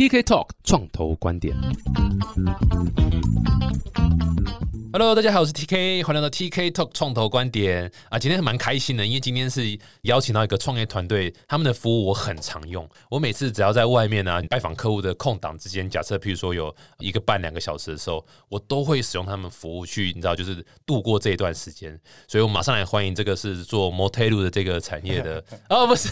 TK Talk 创投观点。Hello，大家好，我是 TK，欢迎来到 TK Talk 创投观点啊！今天蛮开心的，因为今天是邀请到一个创业团队，他们的服务我很常用。我每次只要在外面呢拜访客户的空档之间，假设譬如说有一个半两个小时的时候，我都会使用他们服务去，你知道，就是度过这一段时间。所以我马上来欢迎这个是做 Motel 的这个产业的 哦，不是，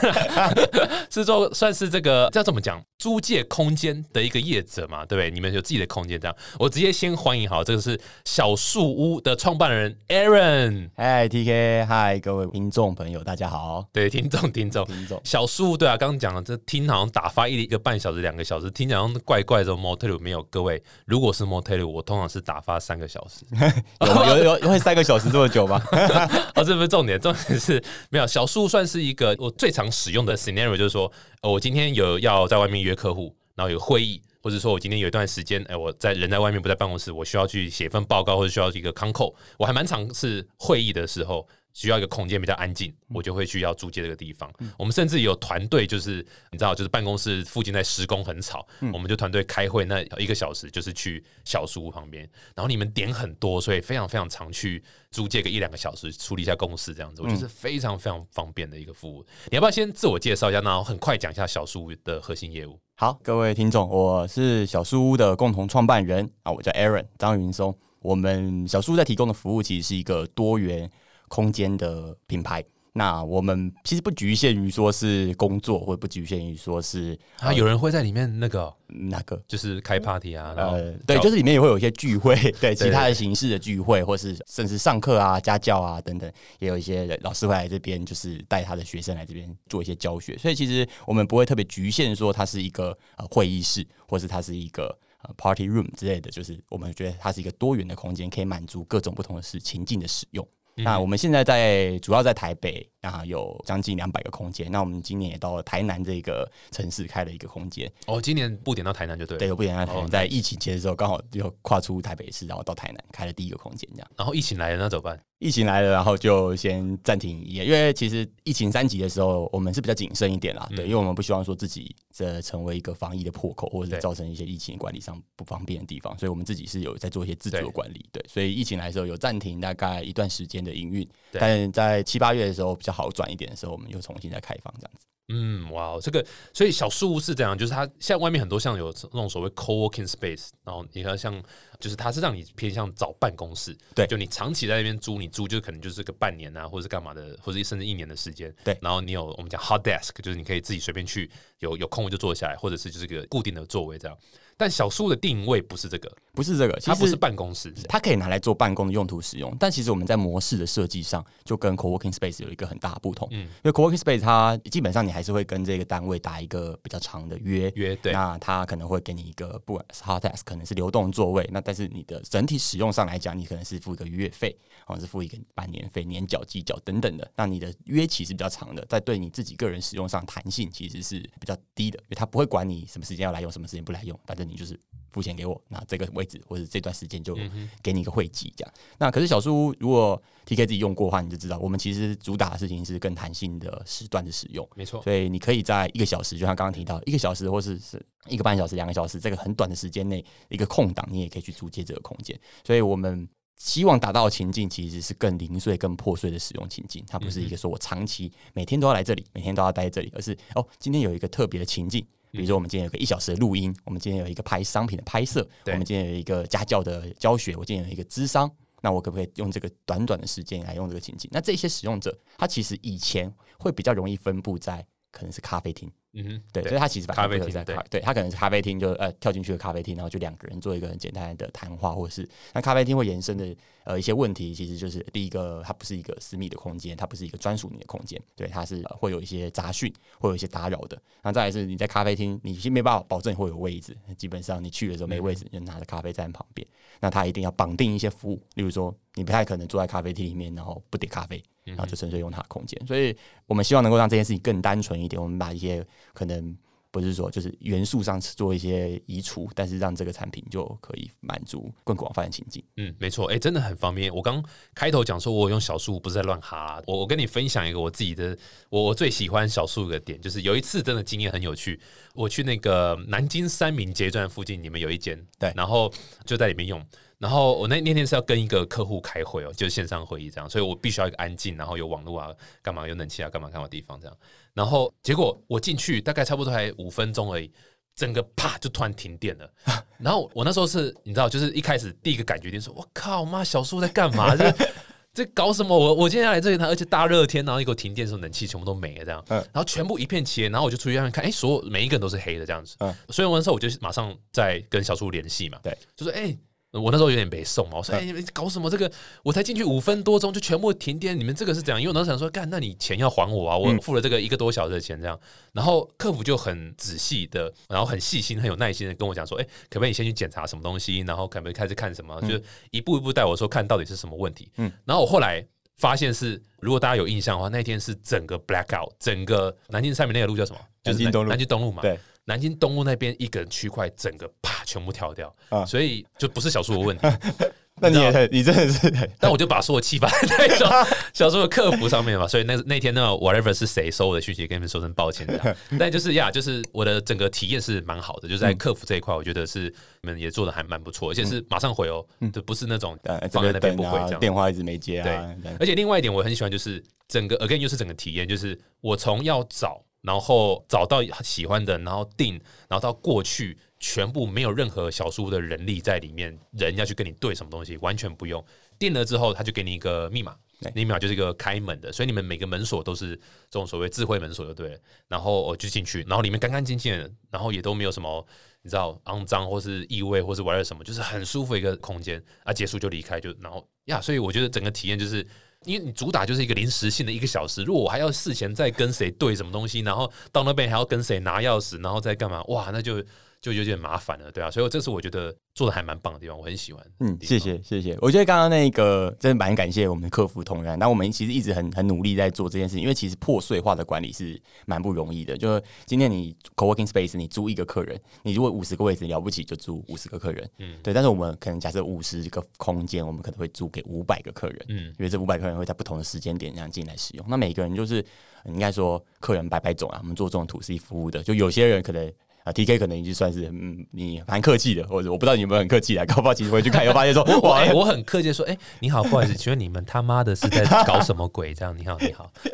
是做算是这个要怎么讲租借空间的一个业者嘛，对不对？你们有自己的空间这样，我直接先欢迎好，这个是小。树屋的创办人 Aaron，嗨 TK，嗨各位听众朋友，大家好。对，听众听众听众，小树屋对啊，刚刚讲了，这听好像打发一一个半小时、两个小时，听起来好像怪怪的。Motel 没有各位，如果是 Motel，我通常是打发三个小时，有有有会三个小时这么久吗？哦，这不是重点，重点是没有小树算是一个我最常使用的 scenario，就是说，我今天有要在外面约客户，然后有会议。或者说我今天有一段时间，哎，我在人在外面不在办公室，我需要去写份报告，或者需要一个 c o n c o，我还蛮常是会议的时候。需要一个空间比较安静，我就会去要租借这个地方。我们甚至有团队，就是你知道，就是办公室附近在施工很吵，我们就团队开会那一个小时，就是去小书屋旁边。然后你们点很多，所以非常非常常去租借个一两个小时处理一下公事，这样子，我觉得是非常非常方便的一个服务。你要不要先自我介绍一下，然后很快讲一下小书屋的核心业务？好，各位听众，我是小书屋的共同创办人啊，我叫 Aaron 张云松。我们小书屋在提供的服务其实是一个多元。空间的品牌，那我们其实不局限于说是工作，或者不局限于说是啊，有人会在里面那个那个，就是开 party 啊，呃，对，就是里面也会有一些聚会，对，其他的形式的聚会，或是甚至上课啊、家教啊等等，也有一些老师会来这边，就是带他的学生来这边做一些教学。所以其实我们不会特别局限说它是一个呃会议室，或是它是一个呃 party room 之类的，就是我们觉得它是一个多元的空间，可以满足各种不同的事情境的使用。那我们现在在主要在台北啊，有将近两百个空间。那我们今年也到了台南这个城市开了一个空间。哦，今年布点到台南就对。对，布点到台南，在疫情前的时候，刚好就跨出台北市，然后到台南开了第一个空间，这样。然后疫情来了，那怎么办？疫情来了，然后就先暂停营业，因为其实疫情三级的时候，我们是比较谨慎一点啦，对，因为我们不希望说自己这成为一个防疫的破口，或者是造成一些疫情管理上不方便的地方，所以我们自己是有在做一些自主管理，对，所以疫情来的时候有暂停大概一段时间的营运，但在七八月的时候比较好转一点的时候，我们又重新再开放这样子。嗯，哇，这个所以小树屋是这样，就是它像外面很多像有那种所谓 co-working space，然后你看像就是它是让你偏向找办公室，对，就你长期在那边租，你租就可能就是个半年啊，或者是干嘛的，或者甚至一年的时间，对，然后你有我们讲 hot desk，就是你可以自己随便去有有空就坐下来，或者是就是个固定的座位这样。但小树的定位不是这个，不是这个，它不是办公室，它可以拿来做办公的用途使用。但其实我们在模式的设计上，就跟 co-working space 有一个很大的不同。嗯，因为 co-working space 它基本上你还是会跟这个单位打一个比较长的约约，对，那他可能会给你一个不管是 hot desk，可能是流动座位，那但是你的整体使用上来讲，你可能是付一个月费，或者是付一个半年费、年缴、季缴等等的。那你的约期是比较长的，在对你自己个人使用上弹性其实是比较低的，因为他不会管你什么时间要来用，什么时间不来用，反正你就是。付钱给我，那这个位置或者这段时间就给你一个会籍，这样。那可是小书如果 T K 自己用过的话，你就知道，我们其实主打的事情是更弹性的时段的使用，没错。所以你可以在一个小时，就像刚刚提到，一个小时或是是一个半小时、两个小时，这个很短的时间内一个空档，你也可以去租借这个空间。所以我们希望达到的情境其实是更零碎、更破碎的使用情境，它不是一个说我长期每天都要来这里，每天都要待在这里，而是哦，今天有一个特别的情境。比如说，我们今天有个一小时的录音，我们今天有一个拍商品的拍摄，我们今天有一个家教的教学，我今天有一个智商，那我可不可以用这个短短的时间来用这个情景？那这些使用者，他其实以前会比较容易分布在可能是咖啡厅。嗯，对，所以他其实咖啡厅在咖，对他可能是咖啡厅，就呃跳进去的咖啡厅，然后就两个人做一个很简单的谈话，或者是那咖啡厅会延伸的呃一些问题，其实就是第一个，它不是一个私密的空间，它不是一个专属你的空间，对，它是会有一些杂讯，会有一些打扰的。那再来是你在咖啡厅，你先没办法保证会有位置，基本上你去的时候没位置，你就拿着咖啡在旁边，那他一定要绑定一些服务，例如说你不太可能坐在咖啡厅里面，然后不点咖啡，然后就纯粹用它的空间。所以我们希望能够让这件事情更单纯一点，我们把一些可能。不是说就是元素上做一些移除，但是让这个产品就可以满足更广泛的情境。嗯，没错，哎、真的很方便。我刚开头讲说，我用小树不是在乱哈啦。我我跟你分享一个我自己的，我我最喜欢小树的点，就是有一次真的经验很有趣。我去那个南京三明捷运站附近，你们有一间，对然后就在里面用。然后我那那天是要跟一个客户开会哦，就是线上会议这样，所以我必须要一个安静，然后有网络啊，干嘛有冷气啊，干嘛干嘛地方这样。然后结果我进去大概差不多还五分钟而已，整个啪就突然停电了。然后我那时候是你知道，就是一开始第一个感觉就是说，我靠妈，小树在干嘛？这 这搞什么？我我今天要来这里，而且大热天，然后一给我停电的时候，冷气全部都没了，这样，嗯然后全部一片漆黑，然后我就出去外面看，哎，所有每一个人都是黑的这样子，嗯所以我那时候我就马上在跟小树联系嘛，对，就说哎。我那时候有点被送嘛，我说：“哎、你们搞什么？这个我才进去五分多钟就全部停电，你们这个是怎样？”因为我当时想说：“干，那你钱要还我啊！我付了这个一个多小时的钱，这样。”然后客服就很仔细的，然后很细心、很有耐心的跟我讲说：“哎、可不可以先去检查什么东西？然后可不可以开始看什么？就是一步一步带我说看到底是什么问题。”嗯嗯，然后我后来发现是，如果大家有印象的话，那天是整个 blackout，整个南京上面那个路叫什么？就是南京东路南京东路嘛。对，南京东路那边一个区块，整个啪全部跳掉，啊所以就不是小树的问题。那你也很，你真的是很 但我就把所有气发在小小树的客服上面嘛，所以那那天呢，whatever 是谁收我的讯息，跟你们说声抱歉的。但就是呀，就是我的整个体验是蛮好的，就是在客服这一块，我觉得是你们也做的还蛮不错，而且是马上回哦，就不是那种呃放在那边不回这，样。电话一直没接啊。对而且另外一点我很喜欢，就是整个 again 就是整个体验，就是我从要找，然后找到喜欢的，然后定，然后到过去，全部没有任何小书的人力在里面，人要去跟你对什么东西，完全不用。定了之后，他就给你一个密码那，密码就是一个开门的，所以你们每个门锁都是这种所谓智慧门锁，就对了。然后我就进去，然后里面干干净净的，然后也都没有什么。你知道肮脏或是异味或是玩了什么，就是很舒服一个空间啊，结束就离开就然后呀，所以我觉得整个体验就是，因为你主打就是一个临时性的一个小时，如果我还要事前再跟谁对什么东西，然后到那边还要跟谁拿钥匙，然后再干嘛，哇，那就就有点麻烦了，对啊，所以这是我觉得做的还蛮棒的地方，我很喜欢。嗯，谢谢谢谢。我觉得刚刚那个真的蛮感谢我们的客服同仁，那我们其实一直很很努力在做这件事情，因为其实破碎化的管理是蛮不容易的。就是今天你 co-working space 你租一个客人，你如果五十个位置了不起就租五十个客人，嗯，对。但是我们可能假设五十个空间，我们可能会租给五百个客人，嗯因为这五百个人会在不同的时间点这样进来使用。那每个人就是呃应该说客人百百种啊，我们做这种 to C 服务的，就有些人可能。啊，T K 可能已经算是嗯，你蛮客气的，或者我不知道你有没有很客气来，搞不好其实回去看又发现说，哇，我哎我很客气地说，哎、你好，不好意思，请问你们他妈的是在搞什么鬼？这样，你好，你好，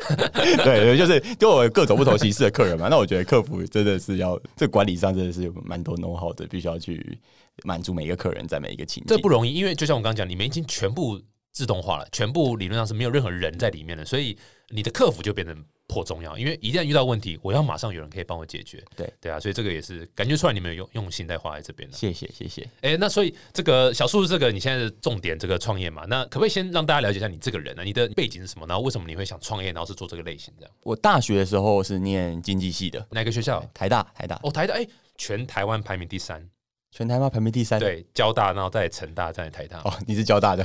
对对，就是就我有各种不同形式的客人嘛。那我觉得客服真的是要这管理上真的是有蛮多 know how 的，必须要去满足每一个客人在每一个情境。这不容易，因为就像我刚刚讲，你们已经全部自动化了，全部理论上是没有任何人在里面的，所以你的客服就变得颇重要。因为一旦遇到问题，我要马上有人可以帮我解决。对对啊，所以这个也是感觉出来你们有用用心在花在这边了。谢谢谢谢。哎、那所以这个小树这个你现在的重点这个创业嘛，那可不可以先让大家了解一下你这个人呢、你的背景是什么？然后为什么你会想创业，然后是做这个类型这样？我大学的时候是念经济系的，哪个学校？台大台大，哦，台大哎、全台湾排名第三，全台湾排名第三。对，交大，然后再成大，再台大。哦，你是交大的，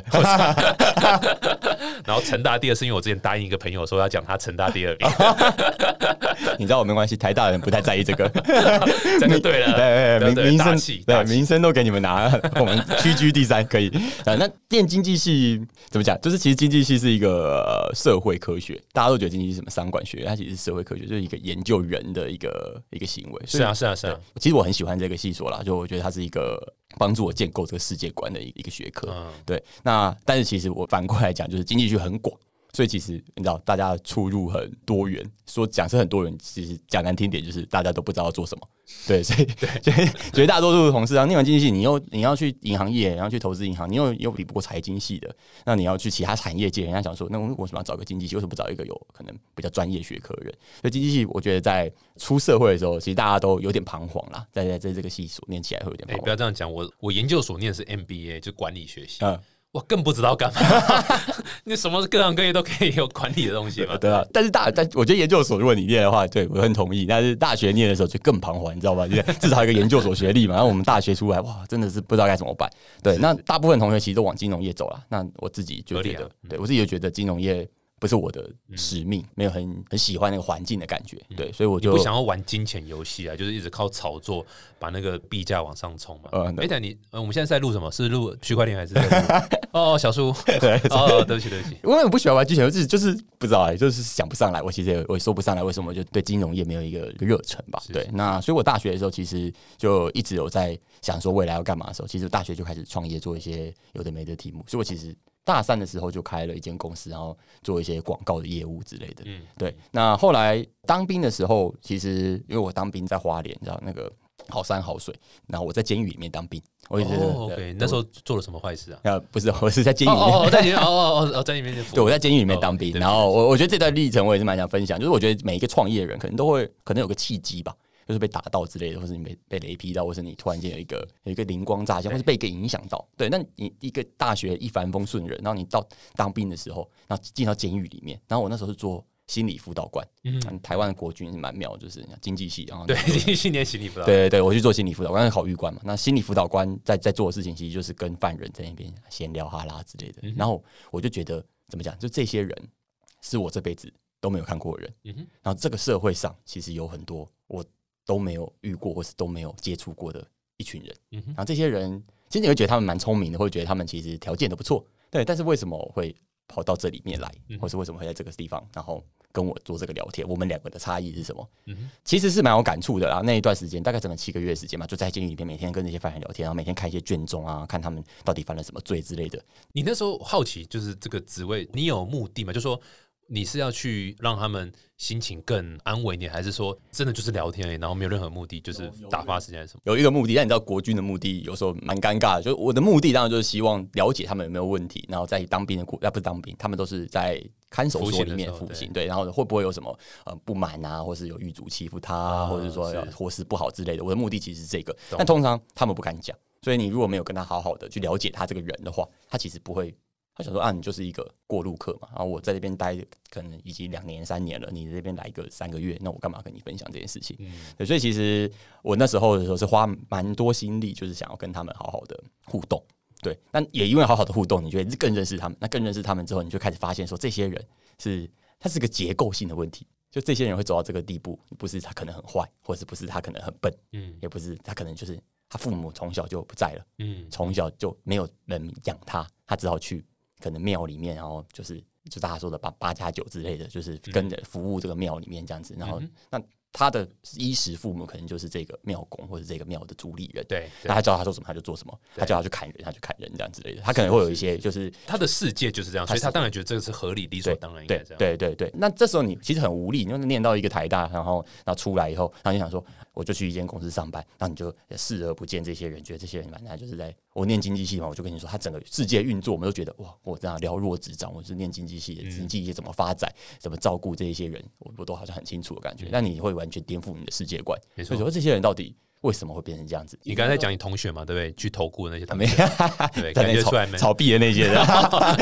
然后成大第二是因为我之前答应一个朋友说要讲他成大第二名，你知道我没关系，台大的人不太在意这个。这就对了，对名名声，对名声都给你们拿，我们屈居第三可以。啊，那电经济系怎么讲？就是其实经济系是一个呃社会科学，大家都觉得经济系是什么商管学，它其实是社会科学，就是一个研究人的一个一个行为。是啊，是啊，是啊，其实我很喜欢这个系所啦，就我觉得它是一个帮助我建构这个世界观的一一个学科。嗯，对，那但是其实我反过来讲，就是经济学很广，所以其实你知道大家的出入很多元。说讲是很多元，其实讲难听点就是大家都不知道做什么。对，所以 所以绝大多数的同事啊，念完经济系，你又你要去银行业，然后去投资银行，你又又比不过财经系的，那你要去其他产业界，人家想说，那我为什么要找个经济系？为什么不找一个有可能比较专业学科的人？所以经济系，我觉得在出社会的时候，其实大家都有点彷徨啦，在在在这个系所念起来会有点哎、彷徨。不要这样讲，我我研究所念的是 MBA，就管理学系，嗯，我更不知道干嘛。那什么各行各业都可以有管理的东西嘛？对啊，但是大但我觉得研究所如果你念的话，对我很同意。但是大学念的时候就更彷徨，你知道吧？就是至少一个研究所学历嘛。然后我们大学出来，哇，真的是不知道该怎么办。对，那大部分同学其实都往金融业走了。那我自己就觉得，啊对我自己就觉得金融业不是我的使命，没有很很喜欢那个环境的感觉。对，所以我就不想要玩金钱游戏啊，就是一直靠炒作把那个币价往上冲嘛。呃对哎，等你呃我们现在在录什么？是录 区块链还是？哦，小叔，对，哦，对不起，对不起。因为我不喜欢玩金钱游戏，就是不知道哎、就是想不上来。我其实也我也说不上来，为什么就对金融业没有一个热忱吧？是对，那所以我大学的时候其实就一直有在想说未来要干嘛的时候，其实大学就开始创业，做一些有的没的题目。所以我其实大三的时候就开了一间公司，然后做一些广告的业务之类的。嗯，对，那后来当兵的时候，其实因为我当兵在花莲，你知道那个好山好水，然后我在监狱里面当兵，我一直、哦对，OK，那时候做了什么坏事啊？啊不是，我是在监狱里面。哦哦哦，在哦哦哦哦，在里面对，我在监狱里面当兵，然后我我觉得这段历程我也是蛮想分享，就是我觉得每一个创业人可能都会可能有个契机吧，就是被打到之类的，或是你被被雷劈到，或是你突然间有一个有一个灵光乍现，或是被一个影响到。对，那你一个大学一帆风顺人，然后你到当兵的时候，然后进到监狱里面，然后我那时候是做心理辅导官，嗯，嗯，台湾的国军是蛮妙，就是经济系，然后对，新年行李不知道。对对对，我去做心理辅导官，是考狱官嘛。那心理辅导官在在做的事情，其实就是跟犯人在那边闲聊哈拉之类的。然后我就觉得，怎么讲，就这些人是我这辈子都没有看过的人。嗯哼，然后这个社会上其实有很多我都没有遇过，或是都没有接触过的一群人。嗯然后这些人，其实你会觉得他们蛮聪明的，会觉得他们其实条件都不错，对。但是为什么会跑到这里面来嗯，或是为什么会在这个地方，然后跟我做这个聊天？我们两个的差异是什么？嗯，其实是蛮有感触的啦。那一段时间，大概整个七个月的时间嘛，就在监狱里面每天跟那些犯人聊天，然后每天看一些卷宗啊，看他们到底犯了什么罪之类的。你那时候好奇，就是这个职位，你有目的吗？就说你是要去让他们心情更安稳一点，还是说真的就是聊天而已，然后没有任何目的，就是打发时间什么？有一个目的，但你知道国军的目的有时候蛮尴尬的，就是我的目的当然就是希望了解他们有没有问题，然后在当兵的过，啊不是当兵，他们都是在看守所里面服刑对，然后会不会有什么呃不满啊，或是有狱卒欺负他、或者是说要伙食不好之类的，我的目的其实是这个，但通常他们不敢讲，所以你如果没有跟他好好的去了解他这个人的话，他其实不会。他想说啊，你就是一个过路客嘛，然后我在这边待可能已经两年三年了，你这边来个三个月，那我干嘛跟你分享这件事情？嗯，对，所以其实我那时候的时候是花蛮多心力，就是想要跟他们好好的互动。对，那也因为好好的互动，你就会更认识他们。那更认识他们之后，你就开始发现说，这些人是他是个结构性的问题。就这些人会走到这个地步，不是他可能很坏，或者不是他可能很笨，嗯也不是他可能就是他父母从小就不在了，嗯，从小就没有人养他，他只好去可能庙里面，然后就是就大家说的八八加九之类的，就是跟着服务这个庙里面这样子。然后嗯那他的衣食父母可能就是这个庙公或者这个庙的主理人，对，对那他叫他做什么他就做什么，他叫他去砍人他就砍人这样之类的。他可能会有一些就是他的世界就是这样，所以他当然觉得这个是合理、理所当然应该对这样。对对对，那这时候你其实很无力，你就念到一个台大，然后然后出来以后，然后就想说，我就去一间公司上班，然后你就视而不见这些人，觉得这些人反正就是在我念经济系嘛，我就跟你说，他整个世界运作，我们都觉得哇，我这样了若指掌，我是念经济系的，嗯。经济业怎么发展，怎么照顾这一些人，我我都好像很清楚的感觉，那你会完全颠覆你的世界观，嗯没错。所以说这些人到底为什么会变成这样子？你刚才在讲你同学嘛，对不对？去投顾那些同没学，对，感觉出来没？炒币的那些人，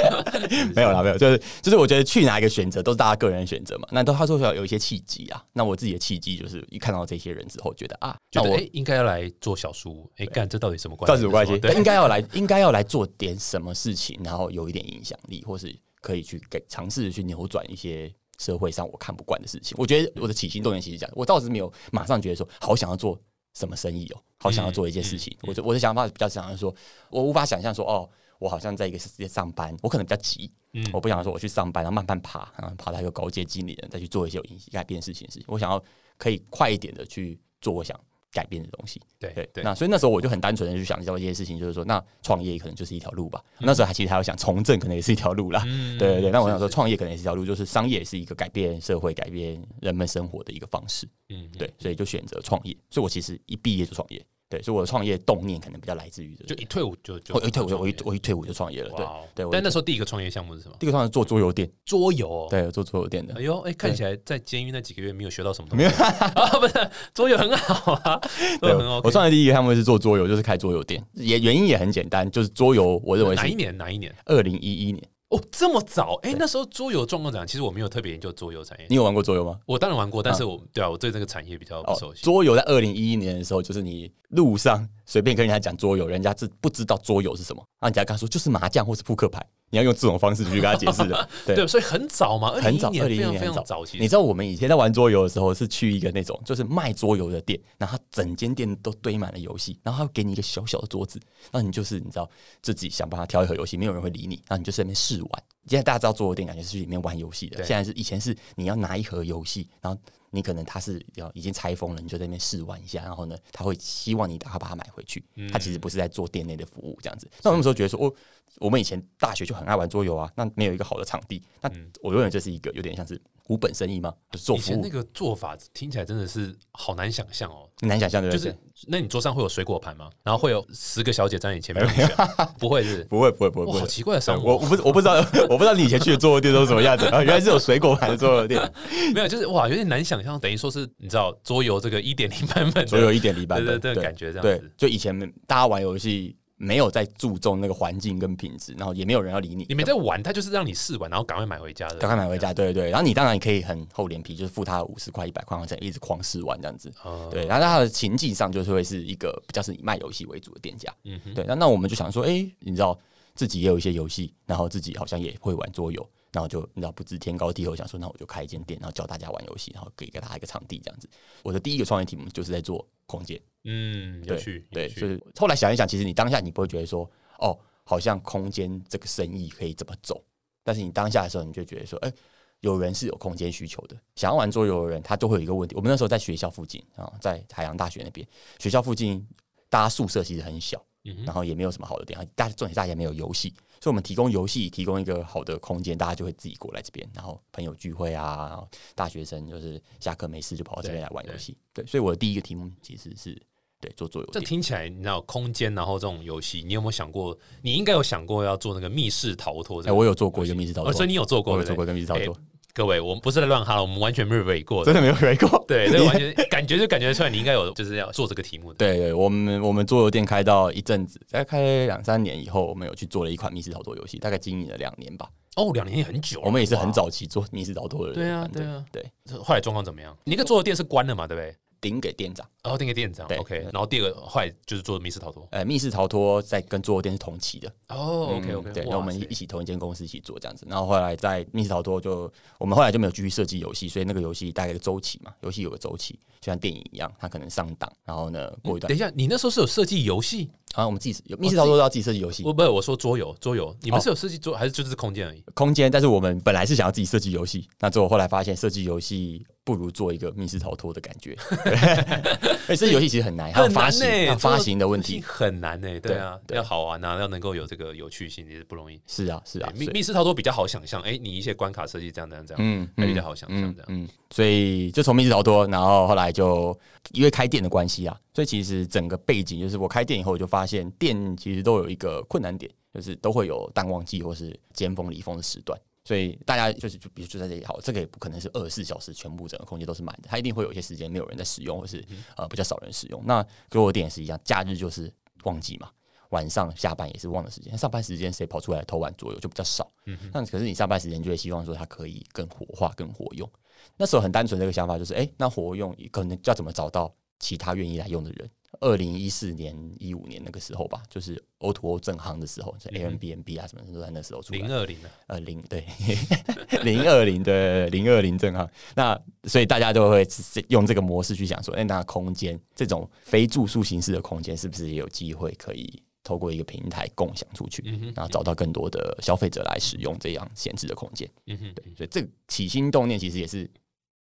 没有啦，没有，就是就是我觉得去哪一个选择都是大家个人选择嘛。那都他说要有一些契机啊。那我自己的契机就是一看到这些人之后，觉得啊，我觉得哎，应该要来做小书，哎，干这到底什么关系？到底什么关系，对，应该要来，应该要来做点什么事情，然后有一点影响力，或是可以去给尝试去扭转一些。社会上我看不惯的事情，我觉得我的起心动念其实讲，我倒是没有马上觉得说好想要做什么生意哦，好想要做一件事情。嗯嗯我的我的想法比较想要说，我无法想象说哦，我好像在一个世界上班，我可能比较急，嗯我不想说我去上班，然后慢慢爬，然后爬到一个高阶经理人，再去做一些有影改变事情的事情。我想要可以快一点的去做我想改变的东西。对对，对，那所以那时候我就很单纯的去想到一些事情，就是说，那创业可能就是一条路吧。那时候还其实还要想从政，可能也是一条路啦。嗯对对对，那我想说，创业可能也是一条路，就是商业是一个改变社会、改变人们生活的一个方式。嗯，对，所以就选择创业。所以我其实一毕业就创业。对，所以我的创业动念可能比较来自于这个。就一退伍就就我一退伍就我一我一退伍就创业了。对对，但那时候第一个创业项目是什么？第一个创业做桌游店，桌游哦。对，做桌游店的哎。呦，哎，看起来在监狱那几个月没有学到什么东西。啊，不是桌游很好啊，桌对很 OK。我创业第一个项目是做桌游，就是开桌游店，也原因也很简单，就是桌游，我认为是哪一年？哪一年？二零一一年。哦，这么早？哎，那时候桌游状况怎样？其实我没有特别研究桌游产业你。有玩过桌游吗？我当然玩过，但是我对啊，我对这个产业比较不熟悉。哦桌游在二零一一年的时候，就是你路上随便跟人家讲桌游，人家是不知道桌游是什么，然后人家跟他说就是麻将或是扑克牌，你要用这种方式去跟他解释的。对对，所以很早嘛，很早，二零一二零年很早。你知道我们以前在玩桌游的时候，是去一个那种就是卖桌游的店，然后他整间店都堆满了游戏，然后他会给你一个小小的桌子，然后你就是你知道自己想办法挑一盒游戏，没有人会理你，然后你就在那边试玩。现在大家知道桌游店感觉是去里面玩游戏的，现在是以前是你要拿一盒游戏，然后你可能他是要已经拆封了，你就在那边试玩一下，然后呢，他会希望你赶快把它买回去。他其实不是在做店内的服务这样子。那我那时候觉得说，哦，我们以前大学就很爱玩桌游啊，那没有一个好的场地，那我永远就是一个有点像是无本生意嘛，就是做服务以前那，个做法听起来真的是好难想象哦。很难想象对不对？就是，那你桌上会有水果盘吗？然后会有十个小姐在你前面 不会是？不会不会不会好。奇怪的商我，我不我不知道 我不知道你以前去的桌游店都是什么样子啊？原来是有水果盘的桌游店，没有，就是哇，有点难想象。等于说是你知道桌游这个一点零版本的，桌游一点零版本，对对对感觉这样对子，就以前大家玩游戏没有在注重那个环境跟品质，然后也没有人要理你，你没在玩，他就是让你试玩，然后赶快买回家的，赶快买回家，对对对。然后你当然可以很厚脸皮，就是付他五十块、一百块，然后再一直狂试玩这样子。哦。对，然后他的情境上就是会是一个比较是以卖游戏为主的店家。嗯哼，对，那那我们就想说，哎、你知道自己也有一些游戏，然后自己好像也会玩桌游，然后就你知道不知天高地厚，想说那我就开一间店，然后教大家玩游戏，然后给给大家一个场地这样子。我的第一个创业题目就是在做空间，嗯，有对趣，对，就是后来想一想，其实你当下你不会觉得说，哦，好像空间这个生意可以怎么走，但是你当下的时候，你就觉得说，哎、有人是有空间需求的，想要玩桌游的人，他就会有一个问题。我们那时候在学校附近啊，在海洋大学那边，学校附近大家宿舍其实很小，嗯然后也没有什么好的点，大家重点是大家也没有游戏，所以我们提供游戏，提供一个好的空间，大家就会自己过来这边，然后朋友聚会啊，然后大学生就是下课没事就跑到这边来玩游戏。对，所以我的第一个题目其实是对做桌游这。听起来，你知道空间，然后这种游戏，你有没有想过？你应该有想过要做那个密室逃脱这哎、个。我有做过一个密室逃脱，哦，所以你有做过，我有做过一个密室逃脱，各位，我们不是在乱哈，我们完全没有 r 过真。的没有来过。对，这个完全 感觉就感觉出来，你应该有就是要做这个题目的。对对，我们我们桌游店开到一阵子，大概开两三年以后，我们有去做了一款密室逃脱游戏，大概经营了两年吧。哦，两年也很久了，我们也是很。早期做密室逃脱的人。对啊对啊对，后来状况怎么样？你那个桌游店是关了嘛，对不对？顶给店长。然后顶给店长对，OK。然后第二个后来就是做密室逃脱。呃，密室逃脱在跟桌游店是同期的。哦，OK 嗯 OK，对，那我们一起同一间公司一起做这样子，然后后来在密室逃脱就我们后来就没有继续设计游戏，所以那个游戏大概一个周期嘛，游戏有个周期，就像电影一样，它可能上档，然后呢过一段等，一下，你那时候是有设计游戏？然后我们自己有密室逃脱都要自己设计游戏不不是我说桌游，桌游，你们哦是有设计桌还是就是空间而已？空间，但是我们本来是想要自己设计游戏，那最后后来发现设计游戏不如做一个密室逃脱的感觉，而且设计游戏其实很难，还有发行，发行的问题，很难呢。对啊，对要好玩啊，要能够有这个有趣性也是不容易。是啊是啊，对密密室逃脱比较好想象，哎，你一些关卡设计这样这样这样，嗯还比较好想象这样。嗯，所以就从密室逃脱，然后后来就因为开店的关系啊，所以其实整个背景就是我开店以后，我就发现店其实都有一个困难点，就是都会有淡旺季或是尖峰离峰的时段。所以大家就是就比如住在这里好，这个也不可能是二十四小时全部整个空间都是满的，它一定会有一些时间没有人在使用，或是呃比较少人使用。那给我店也是一样，假日就是旺季嘛，晚上下班也是旺的时间，上班时间谁跑出来偷玩左右就比较少。那可是你上班时间就会希望说它可以更活化、更活用。那时候很单纯的一个想法就是，哎、那活用可能要怎么找到其他愿意来用的人？二零一四年、一五年那个时候吧，就是 O to O 正行的时候，是 Airbnb 啊什么的都在那时候出来。零二零啊，呃零对。零二零对零二零正行，那所以大家都会用这个模式去想说，哎、那空间这种非住宿形式的空间，是不是也有机会可以透过一个平台共享出去，嗯哼。然后找到更多的消费者来使用这样闲置的空间？嗯哼，对，所以这个起心动念其实也是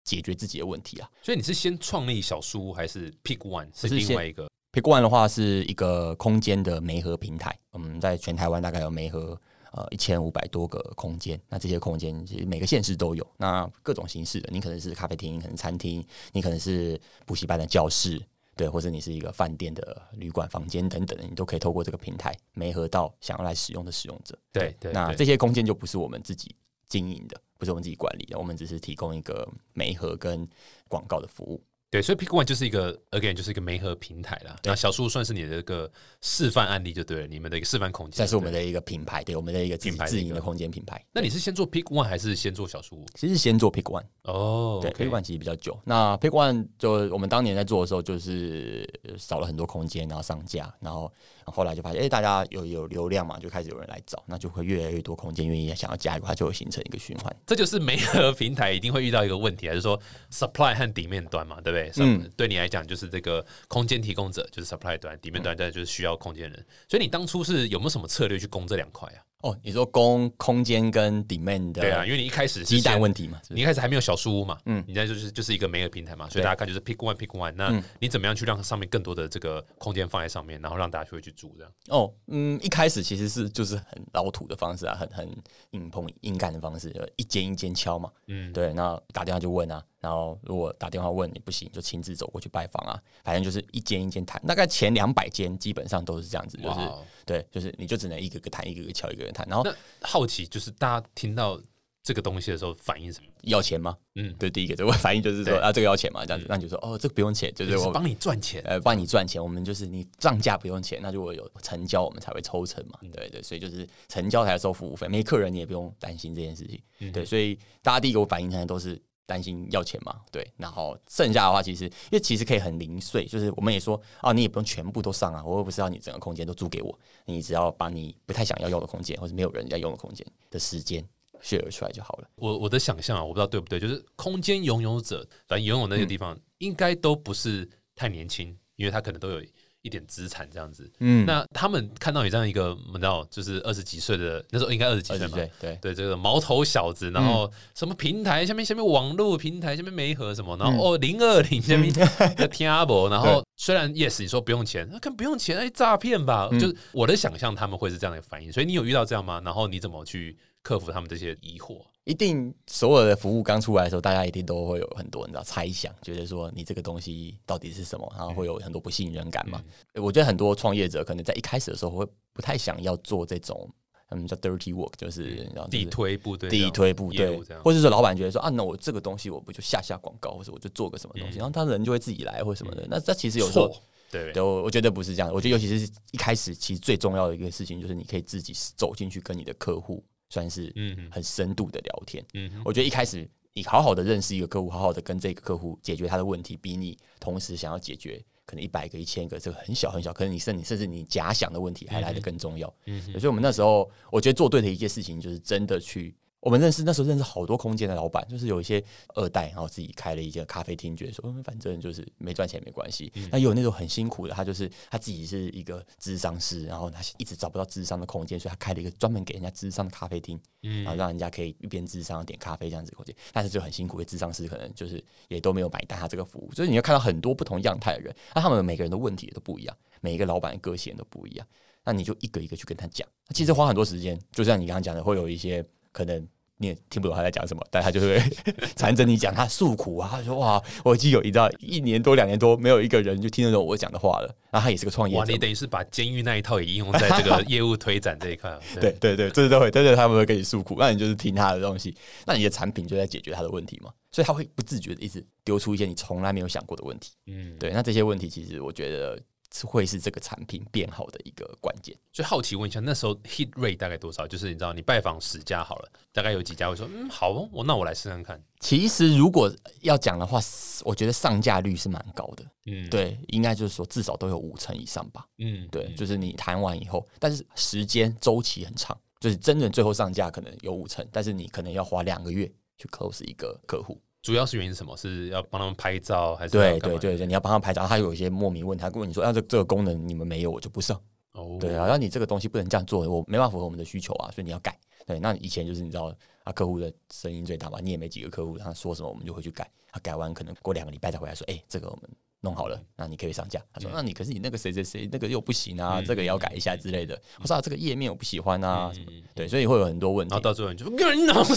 解决自己的问题啊。所以你是先创立小书还是 Pick One 是是另外一个？Pick One 的话是一个空间的媒合平台，嗯，在全台湾大概有媒合呃一千五百多个空间，那这些空间其实每个县市都有，那各种形式的，你可能是咖啡厅，你可能餐厅，你可能是补习班的教室，对，或者你是一个饭店的旅馆房间等等，你都可以透过这个平台媒合到想要来使用的使用者。对对，对那这些空间就不是我们自己经营的，不是我们自己管理的，我们只是提供一个媒合跟广告的服务。对，所以 Pick One 就是一个 again 就是一个媒合平台啦。那小树算是你的一个示范案例就对了，你们的一个示范空间。这是我们的一个品牌，对我们的一个品牌自营的空间品牌。那你是先做 Pick One 还是先做小树屋？其实先做 Pick One 哦，对，Pick One 其实比较久。那 Pick One 就我们当年在做的时候，就是少了很多空间，然后上架，然后后来就发现，哎，大家有有流量嘛，就开始有人来找，那就会越来越多空间愿意想要加入，它就会形成一个循环。这就是媒合平台一定会遇到一个问题，还是说 supply 和底面端嘛，对不对？嗯，对你来讲就是这个空间提供者就是 supply 端，底面端但就是需要空间人。所以你当初是有没有什么策略去攻这两块啊？哦，你说供空间跟 demand 的对啊，因为你一开始鸡蛋问题嘛，你一开始还没有小书屋嘛，嗯，你在就是就是一个没有平台嘛，所以大家看就是 pick one pick one，那你怎么样去让上面更多的这个空间放在上面，然后让大家会去住这样？哦，嗯，一开始其实是就是很老土的方式啊，很很硬碰硬干的方式，一间一间敲嘛，嗯，对，那打电话就问啊。然后，如果打电话问你不行，就亲自走过去拜访啊。反正就是一间一间谈，大概前两百间基本上都是这样子，就是对，就是你就只能一个个谈，一个个敲，一个然后好奇就是大家听到这个东西的时候反应什么？要钱吗？嗯，对，第一个这我反应就是说啊，这个要钱嘛，这样子，那你就说哦，这个不用钱，就是我帮你赚钱，呃，帮你赚钱。我们就是你涨价不用钱，那如果有成交，我们才会抽成嘛。对对，所以就是成交才收服务费，没客人你也不用担心这件事情。对，所以大家第一个反应可能都是。担心要钱嘛？对，然后剩下的话，其实因为其实可以很零碎，就是我们也说啊，你也不用全部都上啊，我又不是要你整个空间都租给我，你只要把你不太想要用的空间，或者没有人在用的空间的时间 share 出来就好了。我我的想象啊，我不知道对不对，就是空间拥有者，反正拥有那个地方应该都不是太年轻，因为他可能都有。一点资产这样子，嗯，那他们看到你这样一个，你知道，就是二十几岁的那时候应该二十几岁嘛，对。对，这个毛头小子，然后什么平台下面下面网络平台下面没和什么，然后哦零二零下面的天阿伯，然后虽然 yes 你说不用钱，那看不用钱，哎诈骗吧，就是我的想象他们会是这样的反应，所以你有遇到这样吗？然后你怎么去克服他们这些疑惑？一定所有的服务刚出来的时候，大家一定都会有很多你知道猜想，觉得说你这个东西到底是什么，然后会有很多不信任感嘛。我觉得很多创业者可能在一开始的时候会不太想要做这种，嗯，叫 dirty work，就是地推部队、地推部队，或者是老板觉得说啊，那我这个东西我不就下下广告，或者我就做个什么东西，然后他人就会自己来或什么的。那这其实有时候对，我我觉得不是这样。我觉得尤其是一开始，其实最重要的一个事情就是你可以自己走进去跟你的客户。算是嗯很深度的聊天，嗯，我觉得一开始你好好的认识一个客户，好好的跟这个客户解决他的问题，比你同时想要解决可能一百个、一千个这个很小很小，可能你甚你甚至你假想的问题还来得更重要。嗯，所以我们那时候我觉得做对的一件事情就是真的去。我们认识那时候认识好多空间的老板，就是有一些二代，然后自己开了一间咖啡厅，觉得说反正就是没赚钱没关系。那有那种很辛苦的，他就是他自己是一个智商师，然后他一直找不到智商的空间，所以他开了一个专门给人家智商的咖啡厅，然后让人家可以一边智商点咖啡这样子空间。但是就很辛苦，的智商师可能就是也都没有买单他这个服务，所以你要看到很多不同样态的人，那他们每个人的问题也都不一样，每一个老板的个性都不一样，那你就一个一个去跟他讲。其实花很多时间，就像你刚刚讲的，会有一些可能。你也听不懂他在讲什么，但他就会 缠着你讲他诉苦啊。他说：“哇，我已经有一道一年多、两年多没有一个人就听得懂我讲的话了。”然后他也是个创业者，你等于是把监狱那一套也应用在这个 业务推展这一块。对对对，这都会，真的他们会跟你诉苦，那你就是听他的东西，那你的产品就在解决他的问题嘛。所以他会不自觉的一直丢出一些你从来没有想过的问题。嗯，对，那这些问题其实我觉得。是会是这个产品变好的一个关键。所以好奇问一下，那时候 hit rate 大概多少？就是你知道，你拜访十家好了，大概有几家会说，嗯，好，我那我来试看看。其实如果要讲的话，我觉得上架率是蛮高的。嗯，对，应该就是说至少都有五成以上吧。嗯，对，就是你谈完以后，但是时间周期很长，就是真正最后上架可能有五成，但是你可能要花两个月去 close 一个客户。主要是原因是什么？是要帮他们拍照，还是对对对对？你要帮他们拍照，他有一些莫名问他问你说：“啊，这这个功能你们没有，我就不上。”哦，对啊，那你这个东西不能这样做，我没办法符合我们的需求啊，所以你要改。对，那以前就是你知道啊，客户的声音最大嘛，你也没几个客户，他说什么我们就会去改。他改完可能过两个礼拜再回来说：“哎，这个我们。”弄好了，那你可以上架。他说：“那你可是你那个谁谁谁那个又不行啊，这个也要改一下之类的。”我说：“啊这个页面我不喜欢啊，什么？对，所以会有很多问题。然后到最后你就跟人闹事，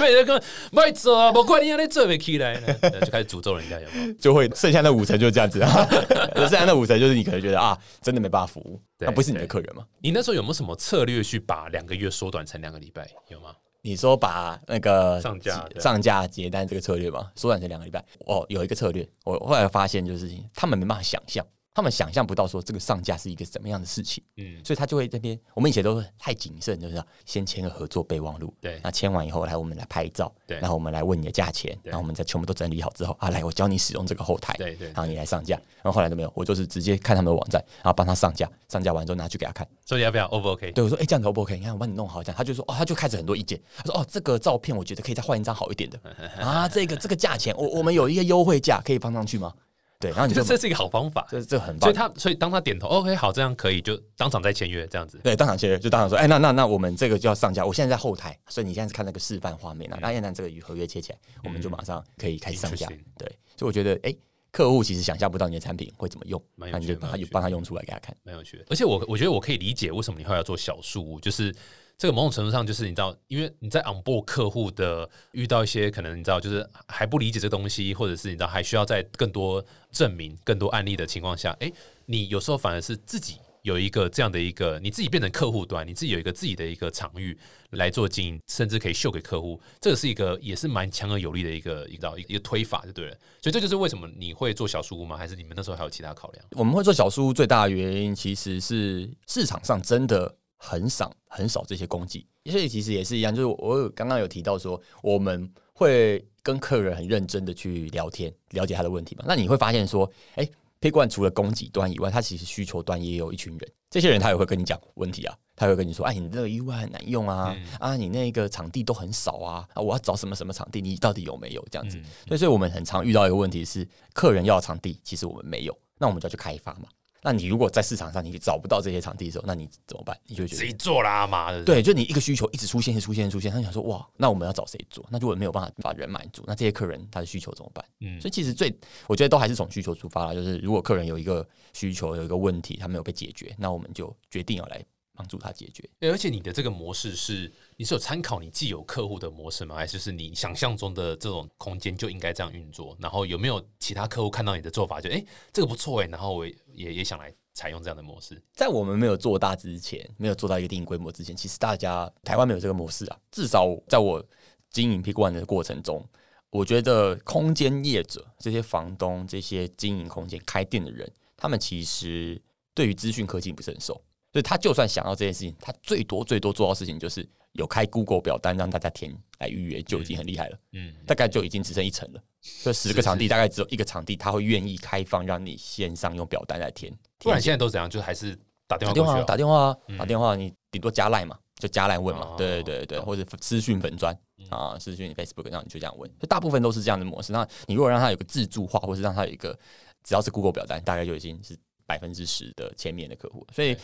每个跟卖走啊，不怪你让你做不起来，就开始诅咒人家，有没有？就会剩下那五成就是这样子啊，剩下那五成就是你可能觉得啊，真的没办法服务，那不是你的客人吗？你那时候有没有什么策略去把两个月缩短成两个礼拜？有吗？你说把那个上架上架结单这个策略吧，缩短成两个礼拜。哦，有一个策略，我后来发现就是他们没办法想象，他们想象不到说这个上架是一个什么样的事情，嗯，所以他就会这边我们以前都是太谨慎，就是要先签个合作备忘录，对那签完以后来我们来拍照，对然后我们来问你的价钱，然后我们再全部都整理好之后啊，来我教你使用这个后台，对对然后你来上架，然后后来都没有，我就是直接看他们的网站，然后帮他上架，上架完之后拿去给他看。所以要不要 O 不 OK？对我说：“哎、这样子 O 不 OK？你看我帮你弄好，这样。”他就说：“哦，他就开始很多意见。他说：‘哦，这个照片我觉得可以再换一张好一点的 啊，这个这个价钱，我我们有一个优惠价，可以放上去吗？’对，然后你就这这是一个好方法。这这很棒所以。他所以当他点头 OK 好，这样可以就当场再签约这样子。对，当场签约就当场说：‘哎、那那那我们这个就要上架。我现在在后台，所以你现在是看那个示范画面啊。那现在这个与合约切起来，我们就马上可以开始上架。对，所以我觉得，哎、客户其实想象不到你的产品会怎么用，那你就帮他趣的蛮有趣的帮他用出来给他看。蛮有趣的。而且我我觉得我可以理解为什么你会要做小树屋，就是这个某种程度上就是你知道，因为你在 on board 客户的遇到一些可能你知道就是还不理解这东西，或者是你知道还需要在更多证明、更多案例的情况下，哎，你有时候反而是自己。有一个这样的一个，你自己变成客户端，你自己有一个自己的一个场域来做经营，甚至可以秀给客户，这个是一个也是蛮强而有力的一个一个一个推法就对了。所以这就是为什么你会做小书屋吗？还是你们那时候还有其他考量？我们会做小书屋最大的原因，其实是市场上真的很少很少这些工具，所以其实也是一样，就是我刚刚有提到说，我们会跟客人很认真的去聊天，了解他的问题嘛。那你会发现说，哎、p i c One 除了供给端以外，它其实需求端也有一群人，这些人他也会跟你讲问题啊，他会跟你说，哎，你这个 UI 很难用啊，啊，你那个场地都很少啊，啊，我要找什么什么场地，你到底有没有这样子？所以，所以我们很常遇到一个问题是，客人要场地，其实我们没有，那我们就要去开发嘛。那你如果在市场上你找不到这些场地的时候，那你怎么办？你就会觉得自己做啦妈的，对，就你一个需求一直出现、出现、出现，他想说哇，那我们要找谁做？那如果没有办法把人满足，那这些客人他的需求怎么办？嗯所以其实最我觉得都还是从需求出发啦，就是如果客人有一个需求、有一个问题，他没有被解决，那我们就决定要来帮助他解决。欸而且你的这个模式是，你是有参考你既有客户的模式吗？还是是你想象中的这种空间就应该这样运作？然后有没有其他客户看到你的做法，就哎、欸这个不错哎、然后我也也也想来采用这样的模式？在我们没有做大之前，没有做到一个一定规模之前，其实大家台湾没有这个模式啊。至少在我经营 Pick One 的过程中，我觉得空间业者、这些房东、这些经营空间开店的人，他们其实对于资讯科技不是很熟。所以他就算想要这件事情，他最多最多做到的事情就是有开 Google 表单让大家填来预约，就已经很厉害了。嗯，大概就已经只剩一层了。这十个场地大概只有一个场地，他会愿意开放让你线上用表单来填。不然现在都怎样？就还是打电打电话打电话啊，打电话，你顶多加赖嘛，就加赖问嘛哦，对对对对，或者私讯粉砖嗯啊，私讯 Facebook，然后你就这样问，就大部分都是这样的模式。那你如果让他有个自助化，或是让他有一个只要是 Google 表单，大概就已经是百分之十的前面的客户。所以